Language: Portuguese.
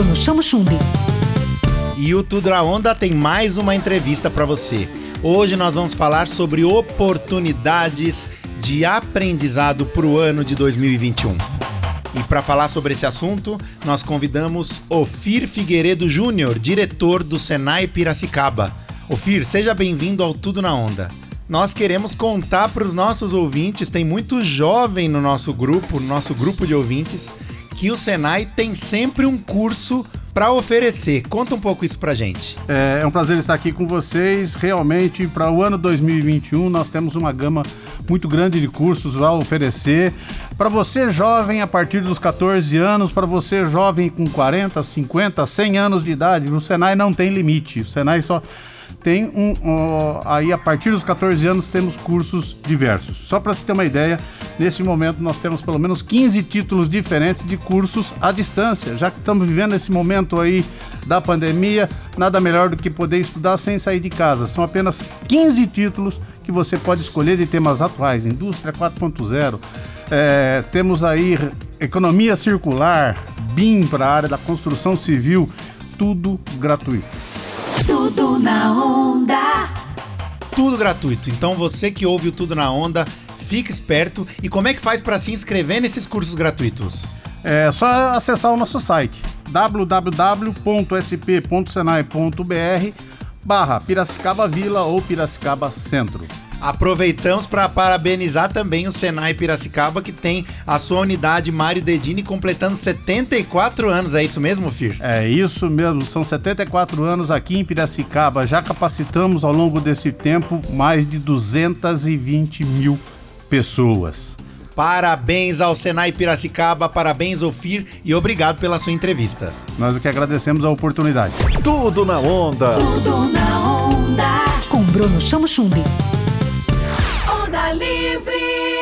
Bruno Chamo Chumbi. E o Tudo na Onda tem mais uma entrevista para você. Hoje nós vamos falar sobre oportunidades de aprendizado para o ano de 2021. E para falar sobre esse assunto, nós convidamos Ofir Figueiredo Júnior, diretor do Senai Piracicaba. Ofir, seja bem-vindo ao Tudo na Onda. Nós queremos contar para os nossos ouvintes, tem muito jovem no nosso grupo, no nosso grupo de ouvintes, que o Senai tem sempre um curso para oferecer. Conta um pouco isso pra gente. É, é um prazer estar aqui com vocês. Realmente, para o ano 2021, nós temos uma gama muito grande de cursos a oferecer. Para você jovem a partir dos 14 anos, para você jovem com 40, 50, 100 anos de idade, o Senai não tem limite. O Senai só tem um. Uh, aí, a partir dos 14 anos, temos cursos diversos. Só para você ter uma ideia, nesse momento nós temos pelo menos 15 títulos diferentes de cursos à distância. Já que estamos vivendo esse momento aí da pandemia, nada melhor do que poder estudar sem sair de casa. São apenas 15 títulos que você pode escolher de temas atuais: Indústria 4.0. É, temos aí economia circular, BIM para a área da construção civil, tudo gratuito. Tudo na onda. Tudo gratuito. Então você que ouve o Tudo na Onda, fica esperto. E como é que faz para se inscrever nesses cursos gratuitos? É só acessar o nosso site www.sp.senai.br barra Piracicaba Vila ou Piracicaba Centro. Aproveitamos para parabenizar também o Senai Piracicaba, que tem a sua unidade Mário Dedini completando 74 anos. É isso mesmo, Fir? É isso mesmo, são 74 anos aqui em Piracicaba. Já capacitamos ao longo desse tempo mais de 220 mil pessoas. Parabéns ao Senai Piracicaba, parabéns ao FIR e obrigado pela sua entrevista. Nós é que agradecemos a oportunidade. Tudo na onda. Tudo na onda. Com Bruno Chamo Chumbi. Onda Livre.